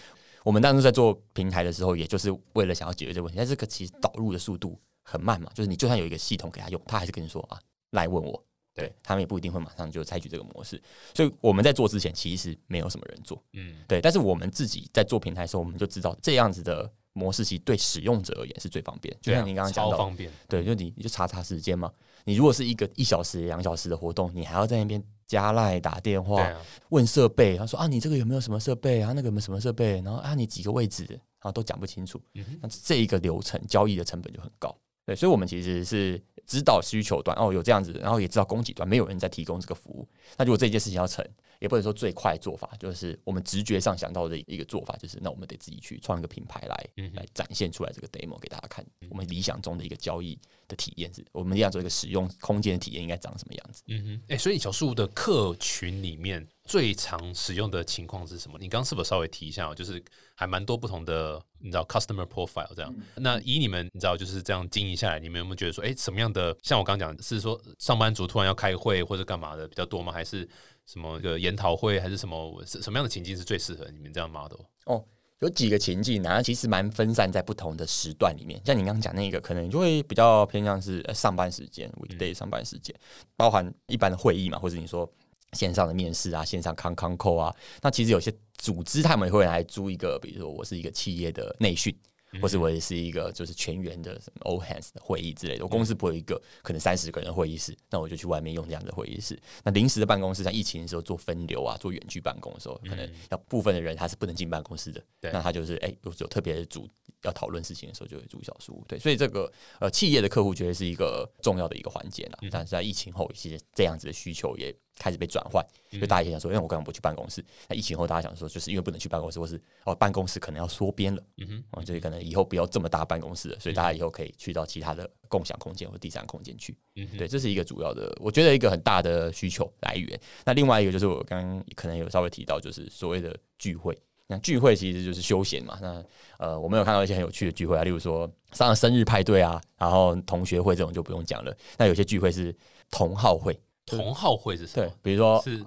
我们当时在做平台的时候，也就是为了想要解决这个问题。但是可其实导入的速度很慢嘛，就是你就算有一个系统给他用，他还是跟你说啊，来问我。对对他们也不一定会马上就采取这个模式，所以我们在做之前其实没有什么人做，嗯，对，但是我们自己在做平台的时候，我们就知道这样子的模式其实对使用者而言是最方便。就像您刚刚讲到的，方便，对，就你你就查查时间嘛。你如果是一个一小时、两小时的活动，你还要在那边加赖打电话、啊，问设备，他说啊，你这个有没有什么设备啊？那个有没有什么设备？然后啊，你几个位置，然后都讲不清楚。嗯那这一个流程交易的成本就很高。对，所以我们其实是知道需求端哦有这样子，然后也知道供给端没有人在提供这个服务。那如果这件事情要成，也不能说最快做法，就是我们直觉上想到的一个做法，就是那我们得自己去创一个品牌来、嗯来展现出来这个 demo 给大家看。我们理想中的一个交易的体验是，我们理想中一个使用空间的体验应该长什么样子？嗯哼，哎、所以小树的客群里面最常使用的情况是什么？你刚刚是不是稍微提一下哦？就是还蛮多不同的，你知道 customer profile 这样。那以你们你知道就是这样经营下来，你们有没有觉得说，哎、什么样的？像我刚刚讲，是说上班族突然要开会或者干嘛的比较多吗？还是什么一个研讨会，还是什么是什么样的情境是最适合你们这样 model？哦，有几个情境啊，其实蛮分散在不同的时段里面。像你刚刚讲那个，可能就会比较偏向是呃上班时间，weekday 上班时间，包含一般的会议嘛，或者你说线上的面试啊，线上康康扣啊。那其实有些组织他们也会来租一个，比如说我是一个企业的内训。或是我也是一个就是全员的什么 all hands 的会议之类的，我公司不会有一个可能三十个人的会议室，那我就去外面用这样的会议室。那临时的办公室，像疫情的时候做分流啊，做远距办公的时候，可能要部分的人他是不能进办公室的，那他就是哎、有有特别的组要讨论事情的时候就会住小书屋。对，所以这个呃企业的客户绝对是一个重要的一个环节啦。但是在疫情后，其实这样子的需求也开始被转换，就大家也想说，因为我干嘛不去办公室？那疫情后大家想说，就是因为不能去办公室，或是哦办公室可能要缩编了，嗯哼，哦，就是可能以后不要这么大办公室了，所以大家以后可以去到其他的共享空间或第三空间去。嗯，对，这是一个主要的，我觉得一个很大的需求来源。那另外一个就是我刚刚可能有稍微提到，就是所谓的聚会。那聚会其实就是休闲嘛。那呃，我们有看到一些很有趣的聚会啊，例如说上生日派对啊，然后同学会这种就不用讲了。那有些聚会是同好会，同好会是什么？对，比如说是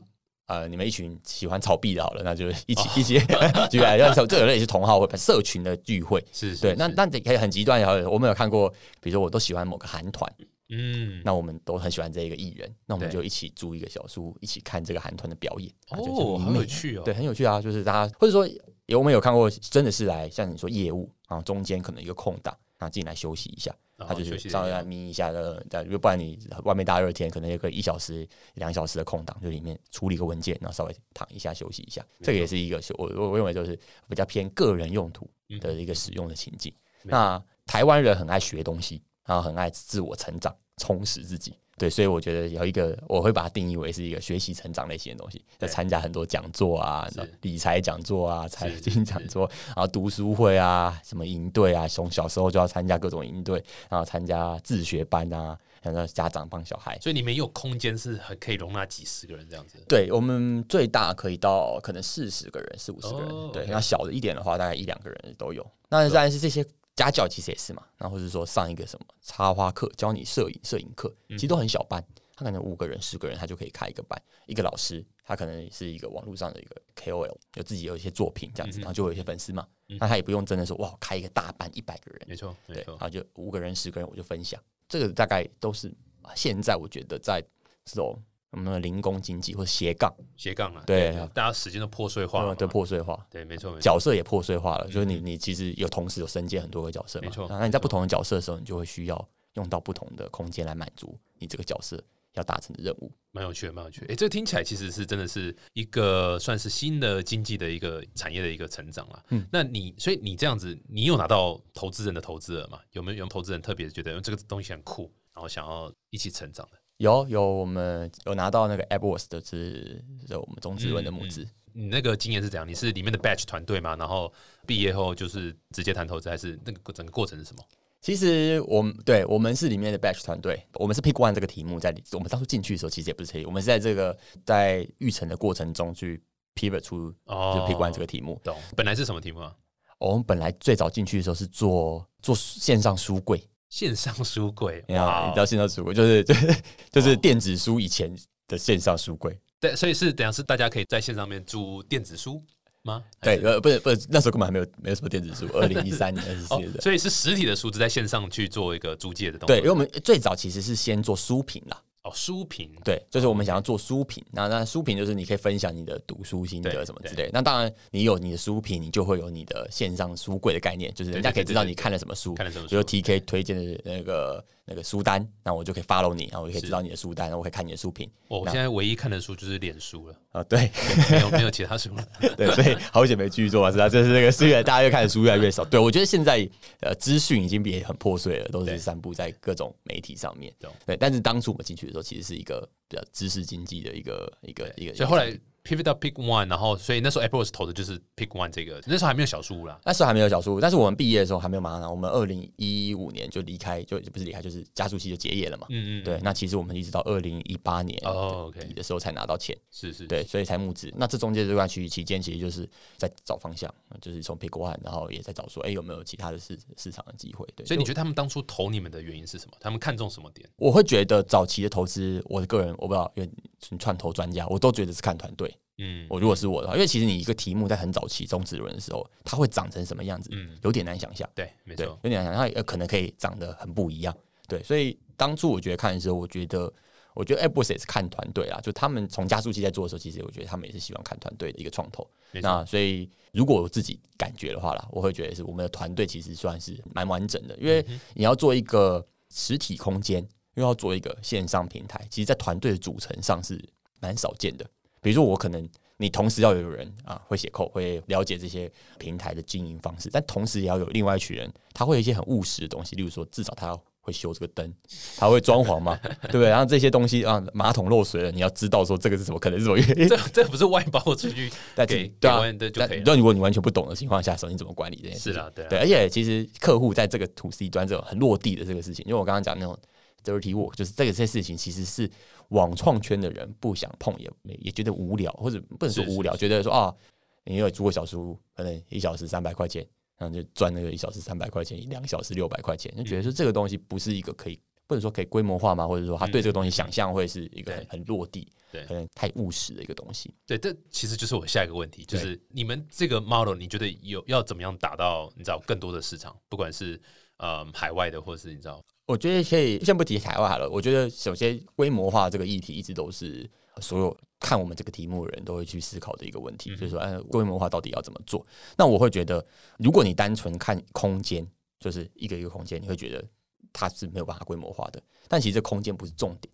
呃，你们一群喜欢炒币的，好了，那就是一起一起 聚来，要这有类也是同好会，社群的聚会。是，对。那那可以很极端，然后我们有看过，比如说我都喜欢某个韩团。嗯，那我们都很喜欢这一个艺人，那我们就一起租一个小书，一起看这个韩团的表演。哦，很有趣哦，对，很有趣啊。就是大家或者说，有我们有看过，真的是来像你说业务啊，中间可能一个空档，然后进来休息一下，他就是稍微来眯一下的。但不然你外面大热天，可能有个一小时、两小时的空档，就里面处理个文件，然后稍微躺一下休息一下。这个也是一个我我我认为就是比较偏个人用途的一个使用的情境。那台湾人很爱学东西。然后很爱自我成长，充实自己，对，所以我觉得有一个，我会把它定义为是一个学习成长类型的东西，在参加很多讲座啊，理财讲座啊，财经讲座，然后读书会啊，什么营队啊，从小时候就要参加各种营队，然后参加自学班啊，然后家长帮小孩，所以你们有空间是很可以容纳几十个人这样子，对我们最大可以到可能四十个人，四五十个人，对，那小的一点的话，大概一两个人都有，那当然是这些。家教其实也是嘛，然后或者说上一个什么插花课，教你摄影摄影课，其实都很小班，他可能五个人、十个人，他就可以开一个班。一个老师，他可能是一个网络上的一个 KOL，有自己有一些作品这样子，然后就有一些粉丝嘛，那他也不用真的说哇开一个大班一百个人，没错，对，然后就五个人、十个人我就分享，这个大概都是现在我觉得在这种。我们的零工经济或者斜杠，斜杠啊，对，大家时间都破碎化了，都破碎化，对，没错，角色也破碎化了。就是你，你其实有同时有身兼很多个角色，没错。那你在不同的角色的时候，你就会需要用到不同的空间来满足你这个角色要达成的任务。蛮有趣的，蛮有趣。哎，这个听起来其实是真的是一个算是新的经济的一个产业的一个成长了。嗯，那你所以你这样子，你有拿到投资人的投资额吗？有没有有投资人特别觉得这个东西很酷，然后想要一起成长的？有有，我们有拿到那个 AppWorks 的是是我们中资轮的募资。你那个经验是怎样？你是里面的 Batch 团队吗？然后毕业后就是直接谈投资，还是那个整个过程是什么？其实我们对我们是里面的 Batch 团队，我们是 Pick One 这个题目在我们当初进去的时候，其实也不是，我们是在这个在育成的过程中去 Pivot 出哦 Pick One 这个题目。懂？本来是什么题目啊？我们本来最早进去的时候是做做线上书柜。线上书柜，你知道线上书柜就是 就是就是电子书以前的线上书柜，对，所以是等下是大家可以在线上面租电子书吗？对，呃，不是不是，那时候根本还没有没有什么电子书，二零一三年是写的，所以是实体的书，只在线上去做一个租借的东西。对，因为我们最早其实是先做书评啦。哦，书评对，就是我们想要做书评。那那书评就是你可以分享你的读书心得什么之类。那当然，你有你的书评，你就会有你的线上书柜的概念，就是人家可以知道你看了什么书，看了什么，比如 T K 推荐的那个。那个书单，那我就可以 follow 你，然后我就可以知道你的书单，然后我可以看你的书评。我现在唯一看的书就是脸书了啊，对，没有没有其他书了。对，所以好久没继续做啊，是吧？就是那个书越大家越看的书越来越少。对我觉得现在呃资讯已经也很破碎了，都是散布在各种媒体上面。对，但是当初我们进去的时候，其实是一个比较知识经济的一个一个一个。所以后来。Pivot 到 Pick One，然后所以那时候 Apple 投的就是 Pick One 这个，那时候还没有小书啦。那时候还没有小书，但是我们毕业的时候还没有马上。我们二零一五年就离开，就不是离开，就是加速器就结业了嘛。嗯嗯。对，那其实我们一直到二零一八年哦，OK 的时候才拿到钱。是是。对，所以才募资。那这中间这段期期间，其实就是在找方向，就是从 Pick One，然后也在找说，哎，有没有其他的市市场的机会？对。所以你觉得他们当初投你们的原因是什么？他们看中什么点？我会觉得早期的投资，我的个人我不知道，因为串投专家，我都觉得是看团队。嗯，我如果是我的话，因为其实你一个题目在很早期中子轮的时候，它会长成什么样子，嗯，有点难想象。对，没错，有点难想象，它可能可以长得很不一样。对，所以当初我觉得看的时候，我觉得，我觉得 Airbus 也是看团队啊，就他们从加速器在做的时候，其实我觉得他们也是喜欢看团队的一个创投。那所以如果我自己感觉的话啦，我会觉得是我们的团队其实算是蛮完整的，因为你要做一个实体空间，又要做一个线上平台，其实，在团队的组成上是蛮少见的。比如说，我可能你同时要有人啊会写扣，会了解这些平台的经营方式，但同时也要有另外一群人，他会有一些很务实的东西，例如说至少他要会修这个灯，他会装潢嘛，对不对？然后这些东西啊，马桶漏水了，你要知道说这个是什么，可能是什么原因。这这不是外包出去 但给对啊给外人的就可以了。但如果你完全不懂的情况下，手你怎么管理这件事情？是啊，对啊对，而且其实客户在这个 to C 端这种很落地的这个事情，因为我刚刚讲那种 dirty work，就是这个这些事情其实是网创圈的人不想碰，也也觉得无聊，或者不能说是是无聊，觉得说啊，你有租过小书屋，可能一小时三百块钱，然后就赚那个一小时三百块钱，两个小时六百块钱，就觉得说这个东西不是一个可以。不能说可以规模化嘛？或者说他对这个东西想象会是一个很很落地、对可能太务实的一个东西。对，这其实就是我下一个问题，就是你们这个 model，你觉得有要怎么样打到你知道更多的市场，不管是呃海外的，或是你知道我觉得可以先不提台湾好了。我觉得首先规模化这个议题一直都是所有看我们这个题目的人都会去思考的一个问题，就是说，哎，规模化到底要怎么做？那我会觉得，如果你单纯看空间，就是一个一个空间，你会觉得它是没有办法规模化的。但其实这空间不是重点，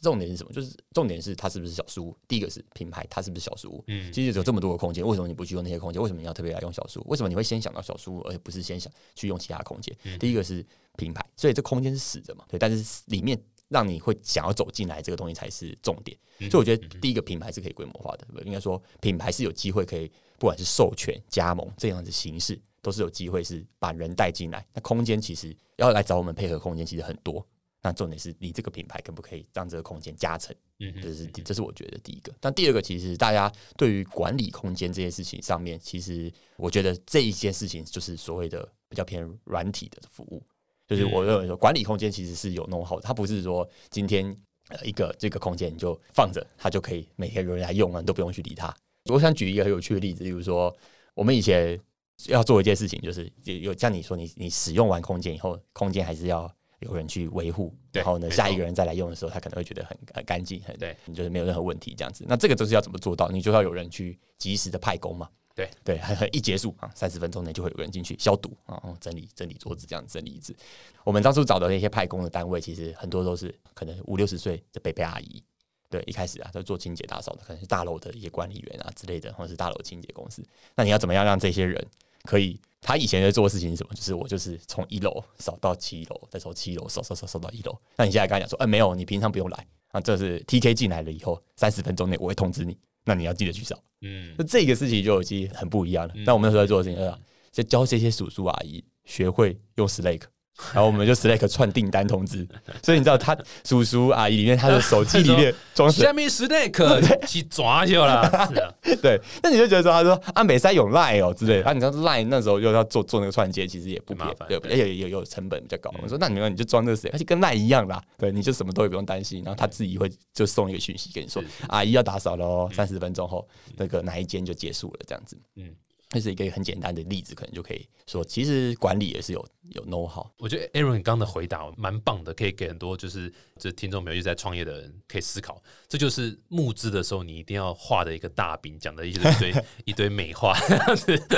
重点是什么？就是重点是它是不是小书屋。第一个是品牌，它是不是小书屋？嗯其实有这么多的空间，为什么你不去用那些空间？为什么你要特别来用小书屋？为什么你会先想到小书屋，而且不是先想去用其他空间？第一个是品牌，所以这空间是死的嘛，对，但是里面让你会想要走进来，这个东西才是重点。所以我觉得第一个品牌是可以规模化的，应该说品牌是有机会可以，不管是授权、加盟这样的形式，都是有机会是把人带进来。那空间其实要来找我们配合，空间其实很多。那重点是你这个品牌可不可以让这个空间加成？嗯这是这是我觉得第一个。但第二个，其实大家对于管理空间这件事情上面，其实我觉得这一件事情就是所谓的比较偏软体的服务。就是我认为说，管理空间其实是有弄好的，它不是说今天呃一个这个空间你就放着，它就可以每天有人来用啊，你都不用去理它。我想举一个很有趣的例子，例如说我们以前要做一件事情，就是有有像你说你你使用完空间以后，空间还是要有人去维护，然后呢下一个人再来用的时候，他可能会觉得很很干净，很对，你就是没有任何问题这样子。那这个就是要怎么做到？你就要有人去及时的派工嘛。对对，很 很一结束啊，三十分钟内就会有人进去消毒啊，哦整理整理桌子这样整理椅子。我们当初找的那些派工的单位，其实很多都是可能五六十岁的北北阿姨。对，一开始啊，都做清洁打扫的，可能是大楼的一些管理员啊之类的，或者是大楼清洁公司。那你要怎么样让这些人可以？他以前在做的事情是什么？就是我就是从一楼扫到七楼，再从七楼扫扫扫扫到一楼。那你现在跟他讲说，哎、没有，你平常不用来啊，这是 TK 进来了以后，三十分钟内我会通知你，那你要记得去扫。嗯那这个事情就已经很不一样了。那我们那时候在做的事情，就是就教这些叔叔阿姨学会用 Slack。然后我们就 Slack 串订单通知，所以你知道他叔叔阿姨里面他的手机里面装 下面 snake 去抓就了，对，那你就觉得说，他说啊，美塞有 Line 哦之类的，啊，你知道 Line 那时候又要做做那个串接，其实也不麻烦对，而且也有成本比较高。我说那你们你就装这个谁，而且跟 Line 一样啦，对，你就什么都也不用担心，然后他自己会就送一个讯息跟你说，阿姨要打扫了哦，三十分钟后那个哪一间就结束了这样子。嗯嗯，这是一个很简单的例子，可能就可以说，其实管理也是有有 know how。我觉得 Aaron 刚的回答蛮棒的，可以给很多就是就是听众朋友一直在创业的人可以思考。这就是募资的时候你一定要画的一个大饼，讲的一堆一堆 一堆美化，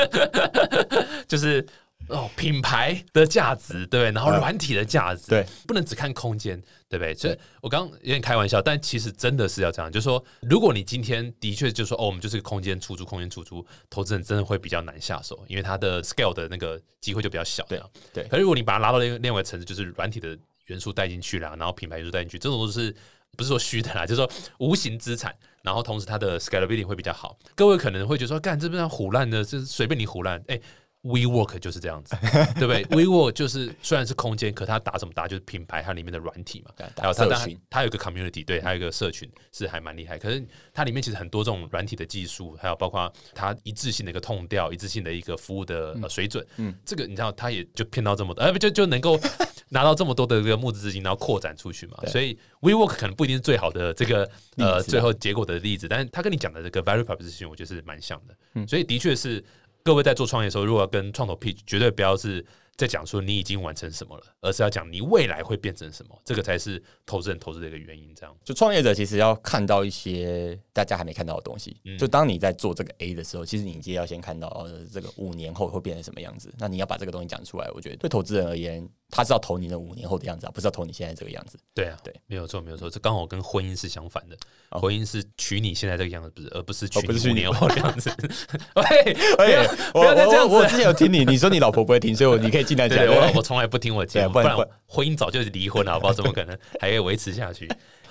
就是哦品牌的价值对不对，然后软体的价值对，不能只看空间，对不对？所以我刚刚有点开玩笑，但其实真的是要这样，就是说，如果你今天的确就说哦，我们就是个空间出租，空间出租，投资人真的会比较难下手，因为它的 scale 的那个机会就比较小，对啊对。可是如果你把它拉到另另外一个层次，就是软体的元素带进去了，然后品牌元素带进去，这种都是不是说虚的啦，就是说无形资产，然后同时它的 scalability 会比较好。各位可能会觉得说，干这边胡烂的，这随便你胡烂，哎、WeWork 就是这样子，对不对？WeWork 就是虽然是空间，可它打什么打就是品牌它里面的软体嘛，还有它它社群它有一个 community，对，它有一个社群是还蛮厉害。可是它里面其实很多这种软体的技术，还有包括它一致性的一个痛调，一致性的一个服务的、呃、水准，嗯，这个你知道，它也就骗到这么多，呃，不就就能够拿到这么多的这个募资资金，然后扩展出去嘛。所以 WeWork 可能不一定是最好的这个呃啊最后结果的例子，但是他跟你讲的这个 value proposition，我觉得是蛮像的。嗯所以的确是各位在做创业的时候，如果要跟创投 pitch，绝对不要是在讲说你已经完成什么了，而是要讲你未来会变成什么，这个才是投资人投资的一个原因。这样，就创业者其实要看到一些大家还没看到的东西。嗯就当你在做这个 A 的时候，其实你就要先看到呃这个五年后会变成什么样子。那你要把这个东西讲出来，我觉得对投资人而言，他是要投你那五年后的样子啊，不是要投你现在这个样子。对啊，对，没有错，没有错，这刚好跟婚姻是相反的。哦婚姻是娶你现在这个样子，不是，而不是娶你你五年后的样子。哎，不我要再这样子我我之前有听你，你说你老婆不会听，所以我你可以尽量讲对，。我对我从来不听我节目，不然对不然不然婚姻早就离婚了，好不好？怎么可能还可以维持下去？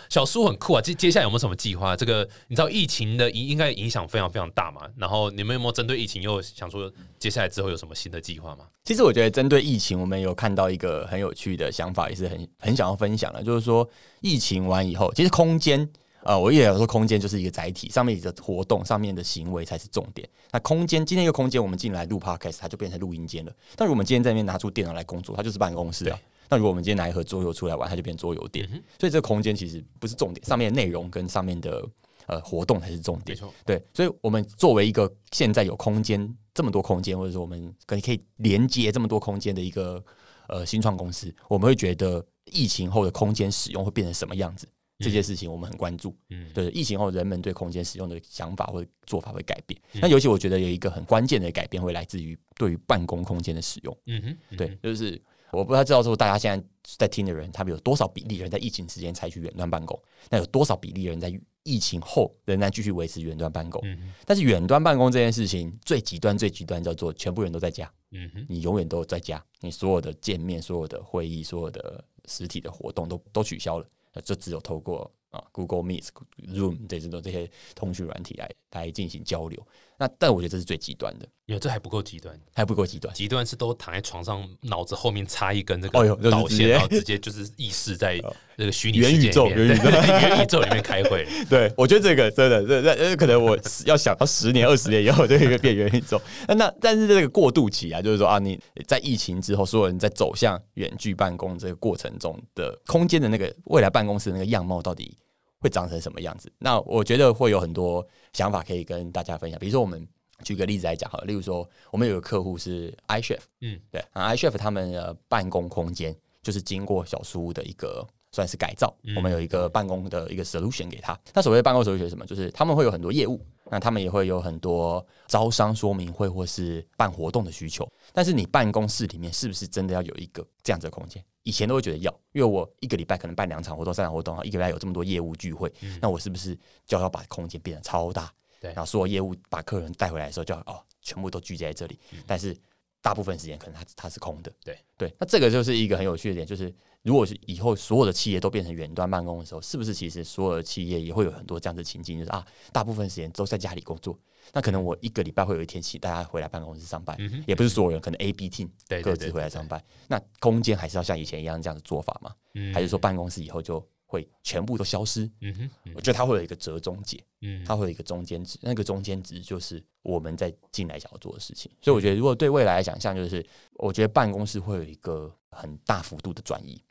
小苏很酷啊！接接下来有没有什么计划？这个你知道疫情的影应该影响非常非常大嘛？然后你们有没有针对疫情又想说接下来之后有什么新的计划吗？其实我觉得针对疫情，我们有看到一个很有趣的想法，也是很很想要分享的，就是说疫情完以后，其实空间。呃，我也有说，空间就是一个载体，上面的活动、上面的行为才是重点。那空间，今天一个空间，我们进来录 podcast，它就变成录音间了。但如果我们今天在那边拿出电脑来工作，它就是办公室啊。那如果我们今天拿一盒桌游出来玩，它就变桌游店。所以这个空间其实不是重点，上面的内容跟上面的呃活动才是重点。对，所以我们作为一个现在有空间这么多空间，或者说我们可以可以连接这么多空间的一个呃新创公司，我们会觉得疫情后的空间使用会变成什么样子？这件事情我们很关注。嗯，对，疫情后人们对空间使用的想法或者做法会改变。嗯那尤其我觉得有一个很关键的改变会来自于对于办公空间的使用。嗯哼，嗯哼对，，就是我不太知道说大家现在在听的人，他们有多少比例人在疫情期间采取远端办公，那有多少比例人在疫情后仍然继续维持远端办公？嗯哼，但是远端办公这件事情最极端、最极端叫做全部人都在家，嗯哼，你永远都在家，你所有的见面、所有的会议、所有的实体的活动都都取消了，那就只有透过啊 Google Meet、Zoom 这种这些通讯软体来来进行交流。那但我觉得这是最极端的，没有，这还不够极端。还不够极端。极端是都躺在床上，脑子后面插一根这个导线，直然后直接就是意识在那个虚拟元宇宙元宇宙对元宇宙里面开会。对，我觉得这个真的，这这可能我要想到十年、二十年以后，这个变元宇宙。那那但是这个过渡期啊，就是说啊，你在疫情之后，所有人在走向远距办公这个过程中的空间的那个未来办公室的那个样貌，到底会长成什么样子？那我觉得会有很多想法可以跟大家分享。比如说，我们举个例子来讲好了，例如说，我们有个客户是 iChef，嗯，对，啊 iChef 他们的办公空间就是经过小书屋的一个算是改造，我们有一个办公的一个 solution 给他。那所谓的办公 solution 是什么？就是他们会有很多业务，那他们也会有很多招商说明会或是办活动的需求。但是你办公室里面是不是真的要有一个这样子的空间？以前都会觉得要，因为我一个礼拜可能办两场活动、三场活动，一个礼拜有这么多业务聚会，那我是不是就要把空间变得超大？对然后所有业务把客人带回来的时候，就要哦，全部都聚集在这里。但是大部分时间可能它它是空的。对对，那这个就是一个很有趣的点，就是如果是以后所有的企业都变成远端办公的时候，是不是其实所有的企业也会有很多这样的情境，就是啊，大部分时间都在家里工作。那可能我一个礼拜会有一天请大家回来办公室上班，嗯也不是所有人，可能 A、B team 对对各自回来上班。那空间还是要像以前一样这样的做法吗？嗯还是说办公室以后就会全部都消失？嗯哼，嗯我觉得它会有一个折中解。嗯，它会有一个中间值，那个中间值就是我们在进来想要做的事情。所以我觉得，如果对未来的想象，就是我觉得办公室会有一个很大幅度的转移。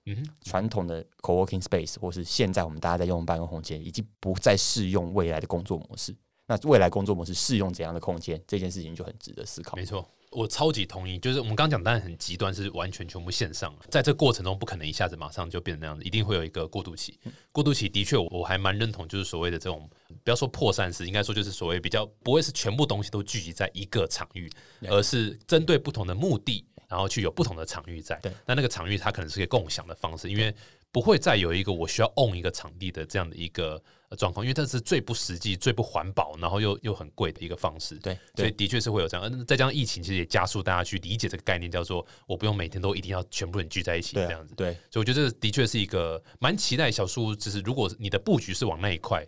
传统的 co-working space 或是现在我们大家在用的办公空间，已经不再适用未来的工作模式。那未来工作模式适用怎样的空间，这件事情就很值得思考。没错。我超级同意，就是我们刚刚讲，当然很极端，是完全全部线上了，在这过程中不可能一下子马上就变成那样子，一定会有一个过渡期。过渡期的确，我我还蛮认同，就是所谓的这种，不要说破散式，应该说就是所谓比较不会是全部东西都聚集在一个场域，而是针对不同的目的，然后去有不同的场域在。对，那那个场域它可能是一个共享的方式，因为不会再有一个我需要 own 一个场地的这样的一个呃状况，因为这是最不实际、最不环保，然后又又很贵的一个方式。对对所以的确是会有这样，嗯，再加上疫情，其实也加速大家去理解这个概念，叫做我不用每天都一定要全部人聚在一起这样子。对，所以我觉得这的确是一个蛮期待小树屋，就是如果你的布局是往那一块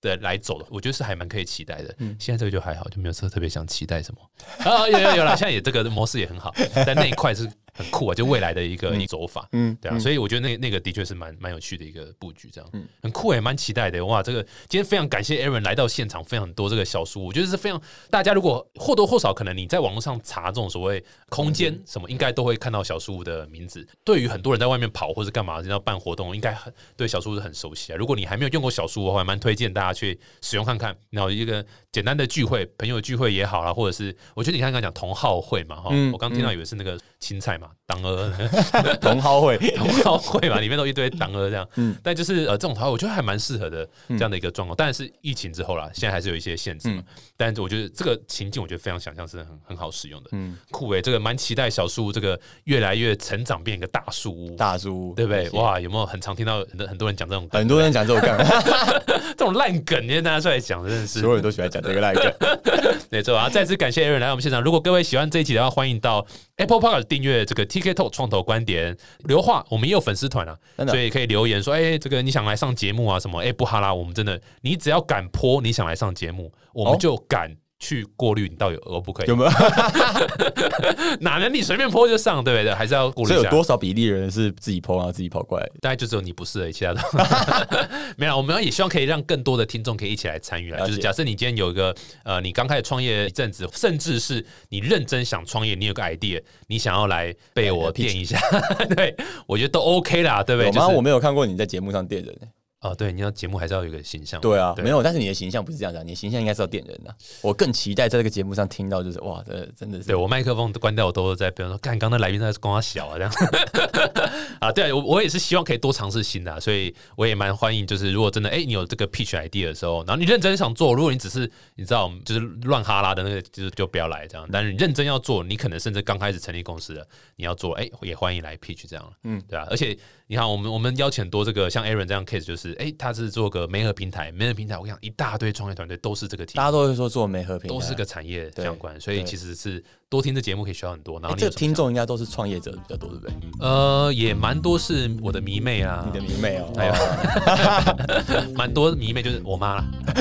的来走的，我觉得是还蛮可以期待的。嗯现在这个就还好，就没有特特别想期待什么 啊，有有有了，现在也这个模式也很好，但那一块是很酷啊，就未来的一个一走法。嗯，对啊，所以我觉得那那个的确是蛮蛮有趣的一个布局，这样，很酷也蛮期待的。哇，这个今天非常感谢 Aaron 来到现场，分享很多这个小书，我觉得是非常大家如果或多或少可能你在网络上查这种所谓空间什么，应该都会看到小书屋的名字。对于很多人在外面跑或是干嘛要办活动，应该很对小书屋是很熟悉啊。如果你还没有用过小书屋的话，蛮推荐大家去使用看看。然后一个简单的聚会，朋友聚会也好啦，或者是我觉得你刚刚讲同好会嘛，哈，嗯我刚听到以为是那个青菜嘛。嘛，党 鹅同好会，同好会嘛，里面都一堆党鹅这样。嗯，但就是呃这种话，我觉得还蛮适合的这样的一个状况。当然是疫情之后啦，现在还是有一些限制嘛。但是我觉得这个情境，我觉得非常想象是很很好使用的。嗯，酷诶，这个蛮期待小树屋这个越来越成长，变一个大树屋，大树屋，对不对？哇，有没有很常听到很很多人讲这种，很多人讲这种梗，这种烂梗，今天大家出来讲，真的是所有人都喜欢讲这个烂梗。没错啊，再次感谢 Aaron 来我们现场。如果各位喜欢这一集的话，欢迎到 Apple Park 订阅这个 TK Talk 创投观点留话，我们也有粉丝团啊，所以可以留言说，哎，这个你想来上节目啊？什么？哎，不哈啦，我们真的，你只要敢泼，你想来上节目，我们就敢。去过滤你到底可不可以？有没有？哪能你随便泼就上？对不对？还是要过滤？所以有多少比例人是自己泼然后自己跑过来？大概就只有你不是而已，其他的 没有。我们也希望可以让更多的听众可以一起来参与啊。就是假设你今天有一个呃，你刚开始创业一阵子，甚至是你认真想创业，你有个 idea，你想要来被我电一下，对我觉得都 OK 啦，对不对？吗？我没有看过你在节目上电人。哦，对，你要节目还是要有一个形象。对啊，没有，但是你的形象不是这样子，你的形象应该是要点人的。我更期待在这个节目上听到，就是哇，这真的是。对我麦克风关掉，我都在，比如说，看刚才来宾在光他小啊这样。啊，对啊我我也是希望可以多尝试新的，所以我也蛮欢迎，就是如果真的哎，你有这个 pitch idea 的时候，然后你认真想做，如果你只是你知道就是乱哈拉的那个，就是就不要来这样。但是你认真要做，你可能甚至刚开始成立公司的，你要做，哎，也欢迎来 pitch 这样。嗯，对啊，而且。你看，我们我们邀请多这个像 Aaron 这样 case，就是哎，他是做个媒合平台，媒合平台，我跟你讲，一大堆创业团队都是这个题，大家都会说做媒合平台，都是个产业相关，所以其实是多听这节目可以学到很多。然后这听众应该都是创业者比较多，对不对？呃，也蛮多是我的迷妹啊，你的迷妹哦，还 有蛮多迷妹就是我妈，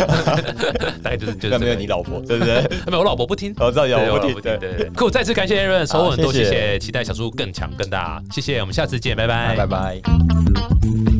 大概就是就是没有你老婆，对不对？没有我老婆不听，我知道有我不听，对对对。可我再次感谢 Aaron，收获很多，谢谢，期待小猪更强更大，谢谢，我们下次见，拜拜，拜拜。